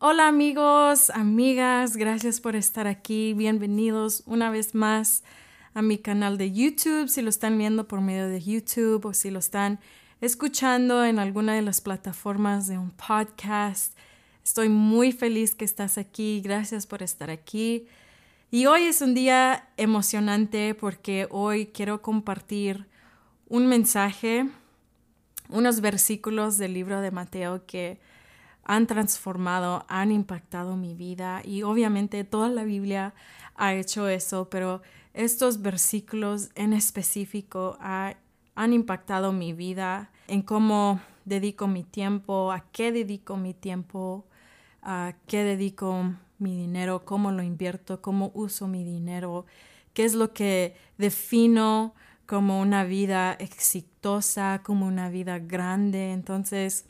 Hola amigos, amigas, gracias por estar aquí. Bienvenidos una vez más a mi canal de YouTube, si lo están viendo por medio de YouTube o si lo están escuchando en alguna de las plataformas de un podcast. Estoy muy feliz que estás aquí. Gracias por estar aquí. Y hoy es un día emocionante porque hoy quiero compartir un mensaje, unos versículos del libro de Mateo que han transformado, han impactado mi vida y obviamente toda la Biblia ha hecho eso, pero estos versículos en específico han impactado mi vida en cómo dedico mi tiempo, a qué dedico mi tiempo, a qué dedico mi dinero, cómo lo invierto, cómo uso mi dinero, qué es lo que defino como una vida exitosa, como una vida grande. Entonces,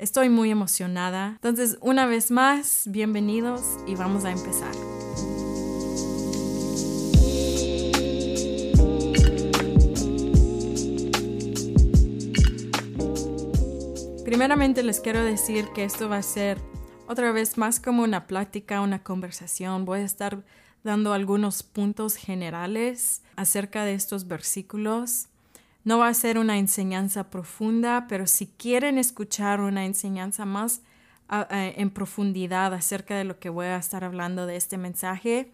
Estoy muy emocionada. Entonces, una vez más, bienvenidos y vamos a empezar. Primeramente les quiero decir que esto va a ser otra vez más como una plática, una conversación. Voy a estar dando algunos puntos generales acerca de estos versículos no va a ser una enseñanza profunda, pero si quieren escuchar una enseñanza más en profundidad acerca de lo que voy a estar hablando de este mensaje,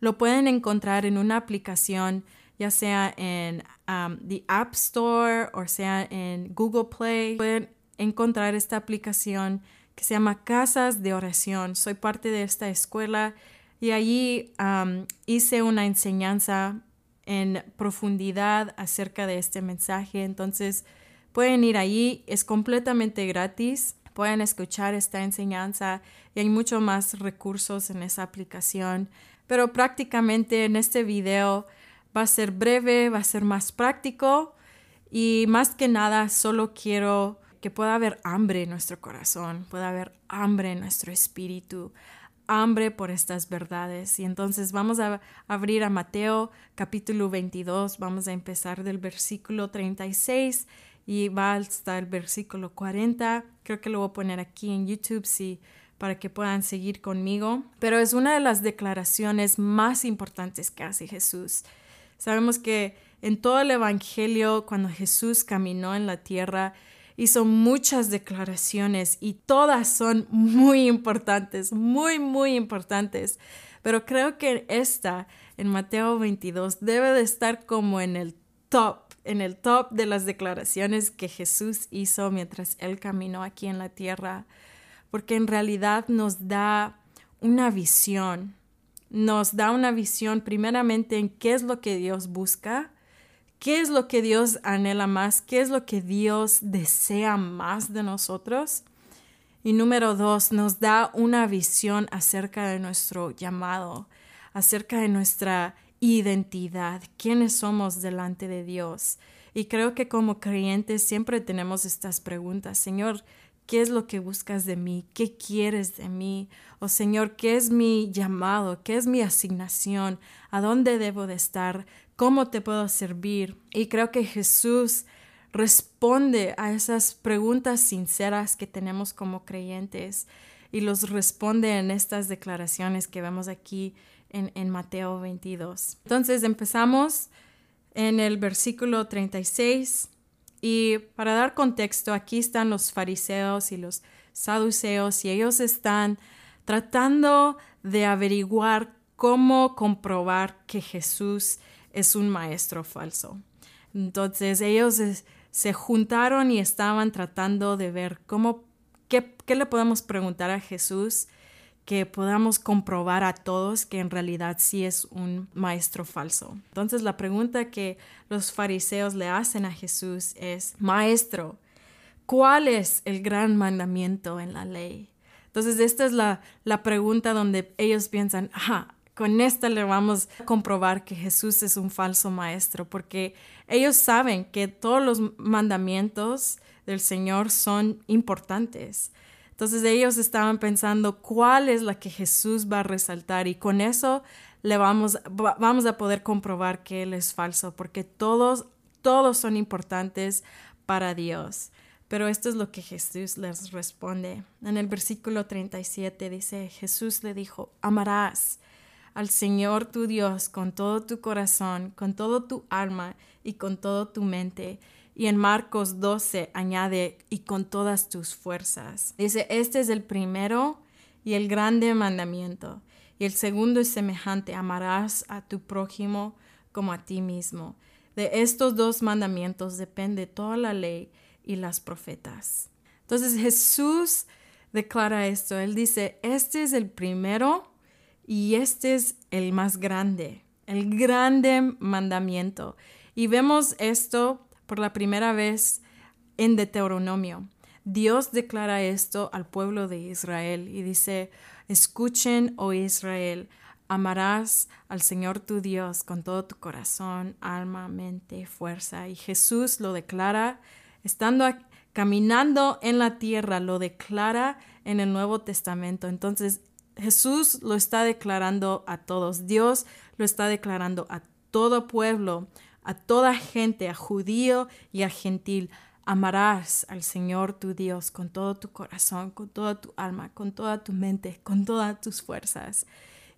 lo pueden encontrar en una aplicación, ya sea en um, the App Store o sea en Google Play. Pueden encontrar esta aplicación que se llama Casas de Oración. Soy parte de esta escuela y allí um, hice una enseñanza en profundidad acerca de este mensaje. Entonces pueden ir allí, es completamente gratis. Pueden escuchar esta enseñanza y hay mucho más recursos en esa aplicación. Pero prácticamente en este video va a ser breve, va a ser más práctico y más que nada solo quiero que pueda haber hambre en nuestro corazón, pueda haber hambre en nuestro espíritu, hambre por estas verdades. Y entonces vamos a abrir a Mateo capítulo 22, vamos a empezar del versículo 36 y va hasta el versículo 40. Creo que lo voy a poner aquí en YouTube sí, para que puedan seguir conmigo. Pero es una de las declaraciones más importantes que hace Jesús. Sabemos que en todo el Evangelio, cuando Jesús caminó en la tierra, hizo muchas declaraciones y todas son muy importantes, muy, muy importantes. Pero creo que esta, en Mateo 22, debe de estar como en el top, en el top de las declaraciones que Jesús hizo mientras él caminó aquí en la tierra, porque en realidad nos da una visión, nos da una visión primeramente en qué es lo que Dios busca, ¿Qué es lo que Dios anhela más? ¿Qué es lo que Dios desea más de nosotros? Y número dos, nos da una visión acerca de nuestro llamado, acerca de nuestra identidad, quiénes somos delante de Dios. Y creo que como creyentes siempre tenemos estas preguntas, Señor, ¿qué es lo que buscas de mí? ¿Qué quieres de mí? Oh, Señor, ¿qué es mi llamado? ¿Qué es mi asignación? ¿A dónde debo de estar? ¿Cómo te puedo servir? Y creo que Jesús responde a esas preguntas sinceras que tenemos como creyentes y los responde en estas declaraciones que vemos aquí en, en Mateo 22. Entonces empezamos en el versículo 36 y para dar contexto, aquí están los fariseos y los saduceos y ellos están tratando de averiguar cómo comprobar que Jesús es un maestro falso. Entonces ellos se juntaron y estaban tratando de ver cómo, qué, qué le podemos preguntar a Jesús que podamos comprobar a todos que en realidad sí es un maestro falso. Entonces la pregunta que los fariseos le hacen a Jesús es, Maestro, ¿cuál es el gran mandamiento en la ley? Entonces esta es la, la pregunta donde ellos piensan, ajá, con esta le vamos a comprobar que Jesús es un falso maestro, porque ellos saben que todos los mandamientos del Señor son importantes. Entonces ellos estaban pensando cuál es la que Jesús va a resaltar y con eso le vamos, vamos a poder comprobar que Él es falso, porque todos, todos son importantes para Dios. Pero esto es lo que Jesús les responde. En el versículo 37 dice, Jesús le dijo, amarás al Señor tu Dios con todo tu corazón, con todo tu alma y con todo tu mente. Y en Marcos 12 añade, y con todas tus fuerzas. Dice, este es el primero y el grande mandamiento. Y el segundo es semejante, amarás a tu prójimo como a ti mismo. De estos dos mandamientos depende toda la ley y las profetas. Entonces Jesús declara esto. Él dice, este es el primero y este es el más grande, el grande mandamiento. Y vemos esto por la primera vez en Deuteronomio. Dios declara esto al pueblo de Israel y dice, escuchen, oh Israel, amarás al Señor tu Dios con todo tu corazón, alma, mente, fuerza. Y Jesús lo declara estando caminando en la tierra, lo declara en el Nuevo Testamento. Entonces Jesús lo está declarando a todos, Dios lo está declarando a todo pueblo, a toda gente, a judío y a gentil. Amarás al Señor tu Dios con todo tu corazón, con toda tu alma, con toda tu mente, con todas tus fuerzas.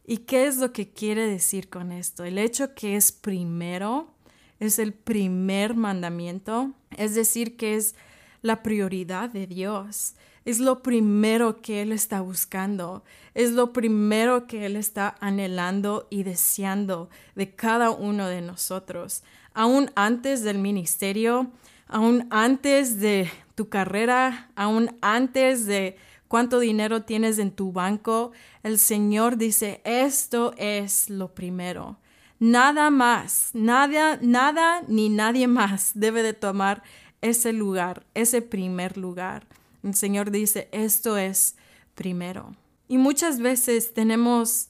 ¿Y qué es lo que quiere decir con esto? El hecho que es primero, es el primer mandamiento, es decir, que es la prioridad de Dios. Es lo primero que Él está buscando, es lo primero que Él está anhelando y deseando de cada uno de nosotros. Aún antes del ministerio, aún antes de tu carrera, aún antes de cuánto dinero tienes en tu banco, el Señor dice, esto es lo primero. Nada más, nada, nada ni nadie más debe de tomar ese lugar, ese primer lugar. El Señor dice, esto es primero. Y muchas veces tenemos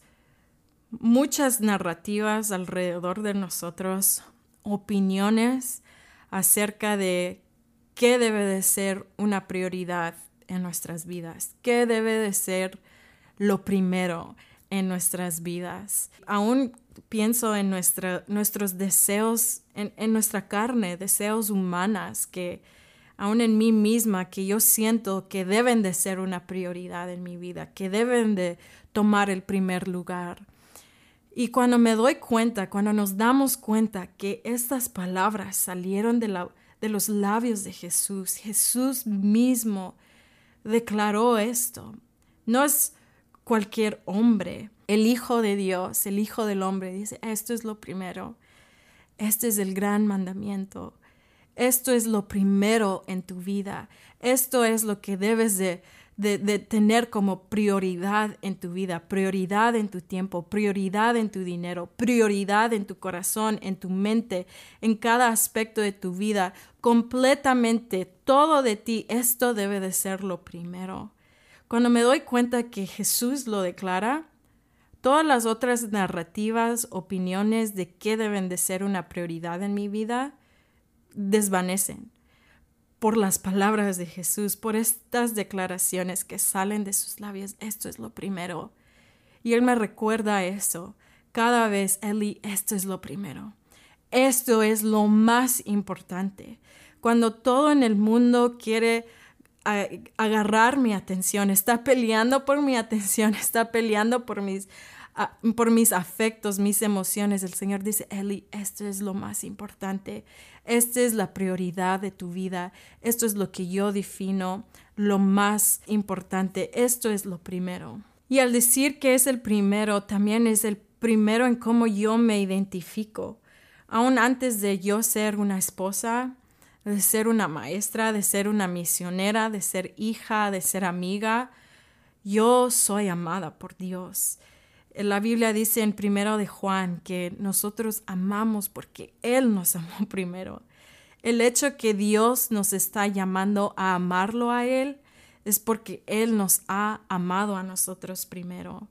muchas narrativas alrededor de nosotros, opiniones acerca de qué debe de ser una prioridad en nuestras vidas, qué debe de ser lo primero en nuestras vidas. Aún pienso en nuestros deseos, en, en nuestra carne, deseos humanas que aún en mí misma, que yo siento que deben de ser una prioridad en mi vida, que deben de tomar el primer lugar. Y cuando me doy cuenta, cuando nos damos cuenta que estas palabras salieron de, la, de los labios de Jesús, Jesús mismo declaró esto. No es cualquier hombre, el Hijo de Dios, el Hijo del hombre, dice, esto es lo primero, este es el gran mandamiento. Esto es lo primero en tu vida. Esto es lo que debes de, tener como prioridad en tu vida, prioridad en tu tiempo, prioridad en tu dinero, prioridad en tu corazón, en tu mente, en cada aspecto de tu vida, completamente todo de ti. Esto debe de ser lo primero. Cuando me doy cuenta que Jesús lo declara, todas las otras narrativas, opiniones de qué deben de ser una prioridad en mi vida, desvanecen por las palabras de Jesús, por estas declaraciones que salen de sus labios. Esto es lo primero. Y Él me recuerda eso. Cada vez, Eli, esto es lo primero. Esto es lo más importante. Cuando todo en el mundo quiere agarrar mi atención, está peleando por mi atención, está peleando por mis por mis afectos, mis emociones. El Señor dice, Eli, esto es lo más importante. Esta es la prioridad de tu vida. Esto es lo que yo defino, lo más importante. Esto es lo primero. Y al decir que es el primero, también es el primero en cómo yo me identifico. Aún antes de yo ser una esposa, de ser una maestra, de ser una misionera, de ser hija, de ser amiga, yo soy amada por Dios. La Biblia dice en primero de Juan que nosotros amamos porque Él nos amó primero. El hecho que Dios nos está llamando a amarlo a Él es porque Él nos ha amado a nosotros primero.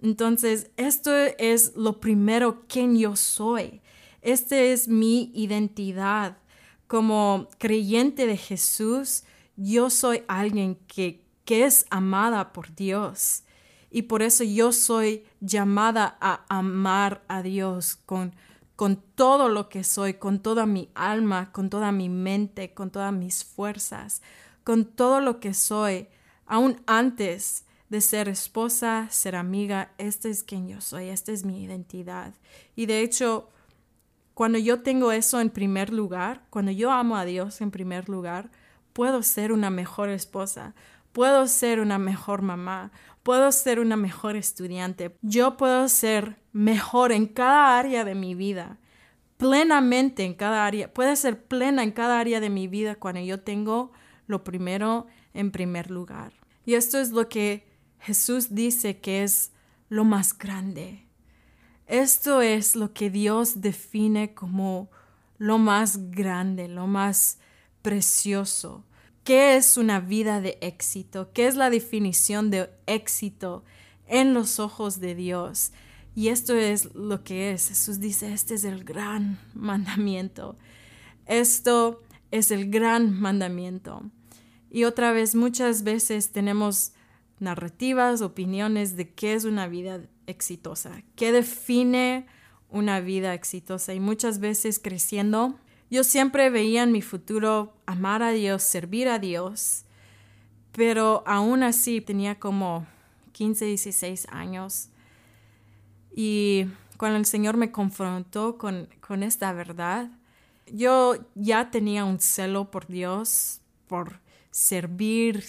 Entonces, esto es lo primero, quien yo soy. Esta es mi identidad. Como creyente de Jesús, yo soy alguien que, que es amada por Dios y por eso yo soy llamada a amar a Dios con con todo lo que soy, con toda mi alma, con toda mi mente, con todas mis fuerzas, con todo lo que soy, aún antes de ser esposa, ser amiga, este es quien yo soy, esta es mi identidad. Y de hecho, cuando yo tengo eso en primer lugar, cuando yo amo a Dios en primer lugar, puedo ser una mejor esposa, puedo ser una mejor mamá, puedo ser una mejor estudiante, yo puedo ser mejor en cada área de mi vida, plenamente en cada área, puede ser plena en cada área de mi vida cuando yo tengo lo primero en primer lugar. Y esto es lo que Jesús dice que es lo más grande. Esto es lo que Dios define como lo más grande, lo más precioso. ¿Qué es una vida de éxito? ¿Qué es la definición de éxito en los ojos de Dios? Y esto es lo que es. Jesús dice, este es el gran mandamiento. Esto es el gran mandamiento. Y otra vez, muchas veces tenemos narrativas, opiniones de qué es una vida exitosa, qué define una vida exitosa. Y muchas veces creciendo, yo siempre veía en mi futuro amar a Dios, servir a Dios, pero aún así tenía como 15, 16 años. Y cuando el Señor me confrontó con, con esta verdad, yo ya tenía un celo por Dios, por servir,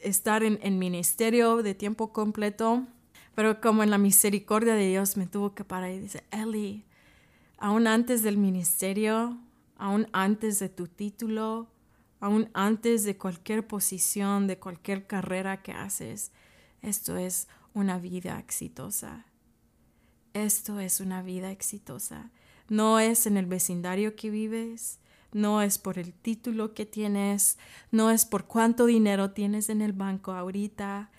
estar en, ministerio de tiempo completo, pero como en la misericordia de Dios me tuvo que parar y dice, Eli, aún antes del ministerio, aún antes de tu título, aún antes de cualquier posición, de cualquier carrera que haces, esto es una vida exitosa. Esto es una vida exitosa. No es en el vecindario que vives, no es por el título que tienes, no es por cuánto dinero tienes en el banco ahorita.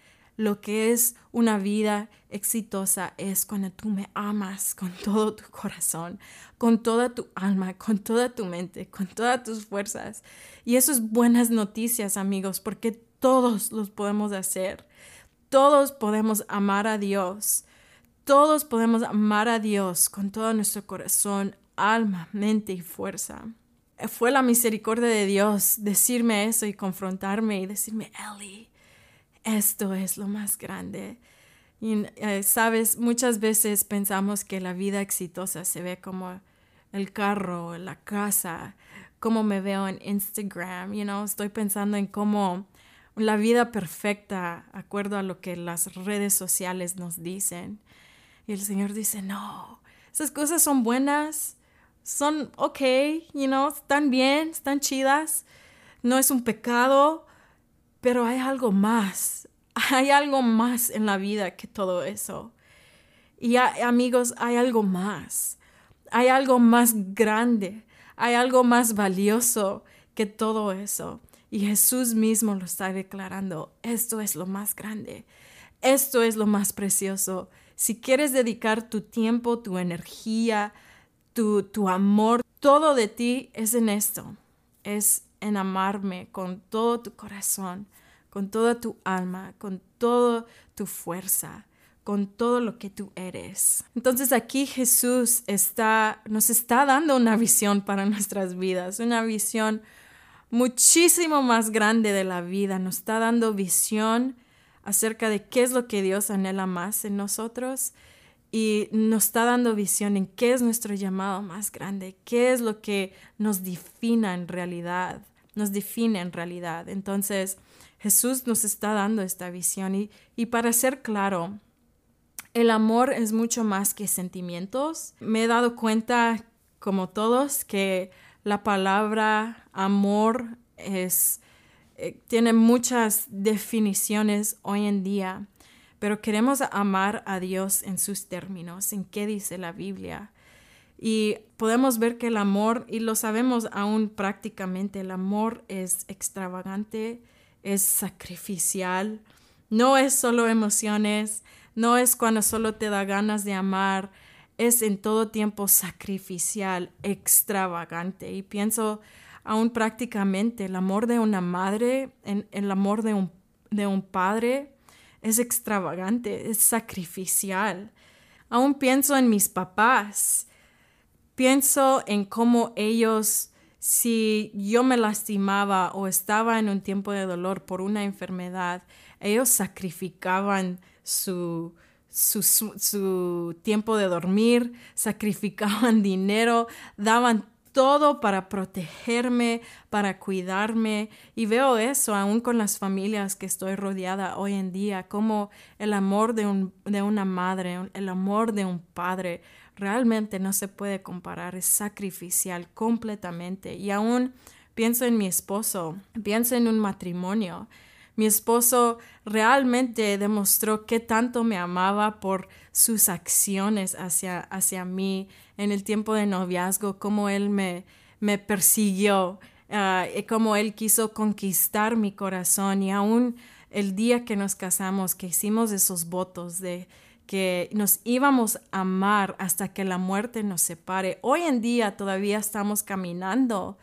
Lo que es una vida exitosa es cuando tú me amas con todo tu corazón, con toda tu alma, con toda tu mente, con todas tus fuerzas. Y eso es buenas noticias, amigos, porque todos los podemos hacer. Todos podemos amar a Dios. Todos podemos amar a Dios con todo nuestro corazón, alma, mente y fuerza fue la misericordia de Dios decirme eso y confrontarme y decirme, Ellie, esto es lo más grande. Y eh, sabes, muchas veces pensamos que la vida exitosa se ve como el carro, la casa, cómo me veo en Instagram, you know, estoy pensando en cómo la vida perfecta, acuerdo a lo que las redes sociales nos dicen. Y el Señor dice, no, esas cosas son buenas, son ok, you know, están bien, están chidas, no es un pecado, pero hay algo más, hay algo más en la vida que todo eso. Y amigos, hay algo más, hay algo más grande, hay algo más valioso que todo eso. Y Jesús mismo lo está declarando, esto es lo más grande, esto es lo más precioso. Si quieres dedicar tu tiempo, tu energía, tu, amor, todo de ti es en esto, es en amarme con todo tu corazón, con toda tu alma, con toda tu fuerza, con todo lo que tú eres. Entonces aquí Jesús está, nos está dando una visión para nuestras vidas, una visión muchísimo más grande de la vida, nos está dando visión acerca de qué es lo que Dios anhela más en nosotros y nos está dando visión en qué es nuestro llamado más grande, qué es lo que nos define en realidad, nos define en realidad. Entonces, Jesús nos está dando esta visión y, y para ser claro, el amor es mucho más que sentimientos. Me he dado cuenta, como todos, que la palabra amor es, eh, tiene muchas definiciones hoy en día pero queremos amar a Dios en sus términos, en qué dice la Biblia. Y podemos ver que el amor, y lo sabemos aún prácticamente, el amor es extravagante, es sacrificial, no es solo emociones, no es cuando solo te da ganas de amar, es en todo tiempo sacrificial, extravagante. Y pienso aún prácticamente el amor de una madre, en, el amor de un, de un padre, es extravagante, es sacrificial. Aún pienso en mis papás. Pienso en cómo ellos, si yo me lastimaba o estaba en un tiempo de dolor por una enfermedad, ellos sacrificaban su, su, su, tiempo de dormir, sacrificaban dinero, daban todo para protegerme, para cuidarme. Y veo eso aún con las familias que estoy rodeada hoy en día, como el amor de, un, de una madre, el amor de un padre, realmente no se puede comparar, es sacrificial completamente. Y aún pienso en mi esposo, pienso en un matrimonio. Mi esposo realmente demostró que tanto me amaba por sus acciones hacia, hacia mí en el tiempo de noviazgo, cómo él me, me persiguió, uh, cómo él quiso conquistar mi corazón y aún el día que nos casamos, que hicimos esos votos de que nos íbamos a amar hasta que la muerte nos separe. Hoy en día todavía estamos caminando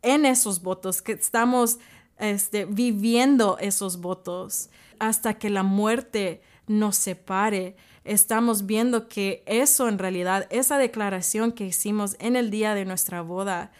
en esos votos, que estamos este, viviendo esos votos hasta que la muerte nos separe. Estamos viendo que eso en realidad, esa declaración que hicimos en el día de nuestra boda,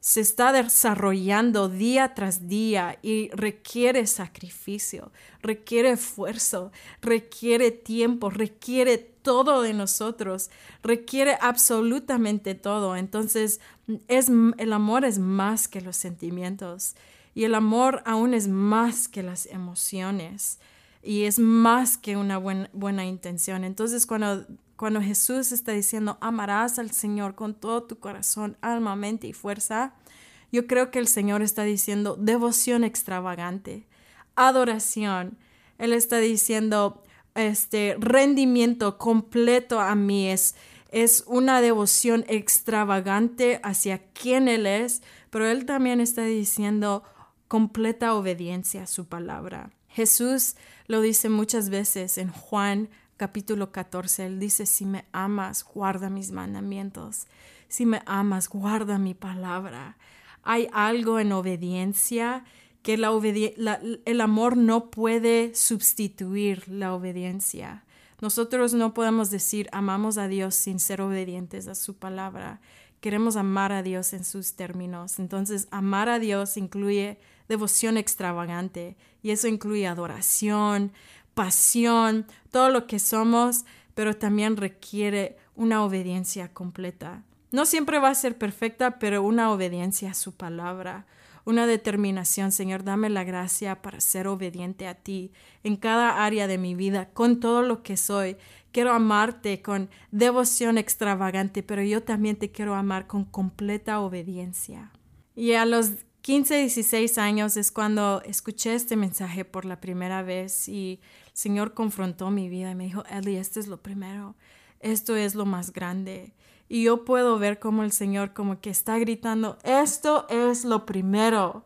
se está desarrollando día tras día y requiere sacrificio, requiere esfuerzo, requiere tiempo, requiere todo de nosotros, requiere absolutamente todo. Entonces, es, el amor es más que los sentimientos y el amor aún es más que las emociones y es más que una buena, buena intención. Entonces, cuando cuando Jesús está diciendo, amarás al Señor con todo tu corazón, alma, mente y fuerza, yo creo que el Señor está diciendo devoción extravagante, adoración. Él está diciendo este rendimiento completo a mí es es una devoción extravagante hacia quien Él es, pero Él también está diciendo completa obediencia a su palabra. Jesús lo dice muchas veces en Juan capítulo 14, él dice, si me amas, guarda mis mandamientos. Si me amas, guarda mi palabra. Hay algo en obediencia que la el amor no puede sustituir la obediencia. Nosotros no podemos decir amamos a Dios sin ser obedientes a su palabra. Queremos amar a Dios en sus términos. Entonces, amar a Dios incluye devoción extravagante y eso incluye adoración, pasión, todo lo que somos, pero también requiere una obediencia completa. No siempre va a ser perfecta, pero una obediencia a su palabra, una determinación, Señor, dame la gracia para ser obediente a ti en cada área de mi vida, con todo lo que soy. Quiero amarte con devoción extravagante, pero yo también te quiero amar con completa obediencia. Y a los 15, 16 años es cuando escuché este mensaje por la primera vez y Señor confrontó mi vida y me dijo, Ellie, esto es lo primero, esto es lo más grande. Y yo puedo ver como el Señor como que está gritando, esto es lo primero,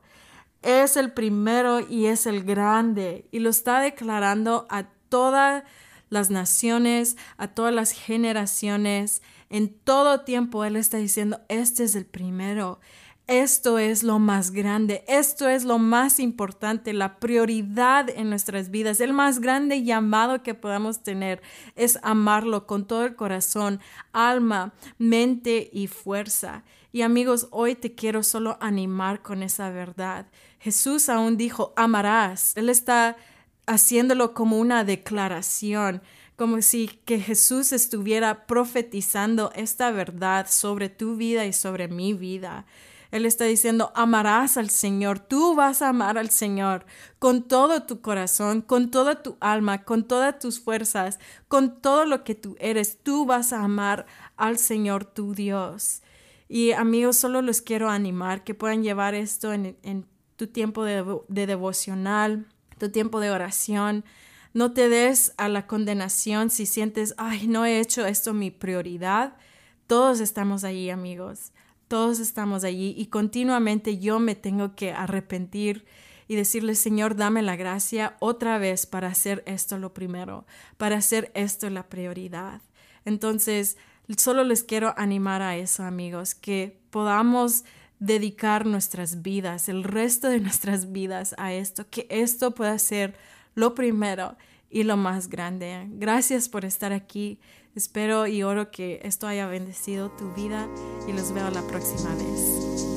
es el primero y es el grande. Y lo está declarando a todas las naciones, a todas las generaciones. En todo tiempo Él está diciendo, este es el primero. Esto es lo más grande, esto es lo más importante, la prioridad en nuestras vidas, el más grande llamado que podamos tener es amarlo con todo el corazón, alma, mente y fuerza. Y amigos, hoy te quiero solo animar con esa verdad. Jesús aún dijo, amarás. Él está haciéndolo como una declaración como si que Jesús estuviera profetizando esta verdad sobre tu vida y sobre mi vida. Él está diciendo, amarás al Señor, tú vas a amar al Señor con todo tu corazón, con toda tu alma, con todas tus fuerzas, con todo lo que tú eres, tú vas a amar al Señor tu Dios. Y amigos, solo los quiero animar que puedan llevar esto en, tu tiempo de, de devocional, tu tiempo de oración. No te des a la condenación si sientes, ay, no he hecho esto mi prioridad. Todos estamos allí, amigos todos estamos allí y continuamente yo me tengo que arrepentir y decirle, Señor, dame la gracia otra vez para hacer esto lo primero, para hacer esto la prioridad. Entonces, solo les quiero animar a eso, amigos, que podamos dedicar nuestras vidas, el resto de nuestras vidas a esto, que esto pueda ser lo primero y lo más grande. Gracias por estar aquí. Espero y oro que esto haya bendecido tu vida y los veo la próxima vez.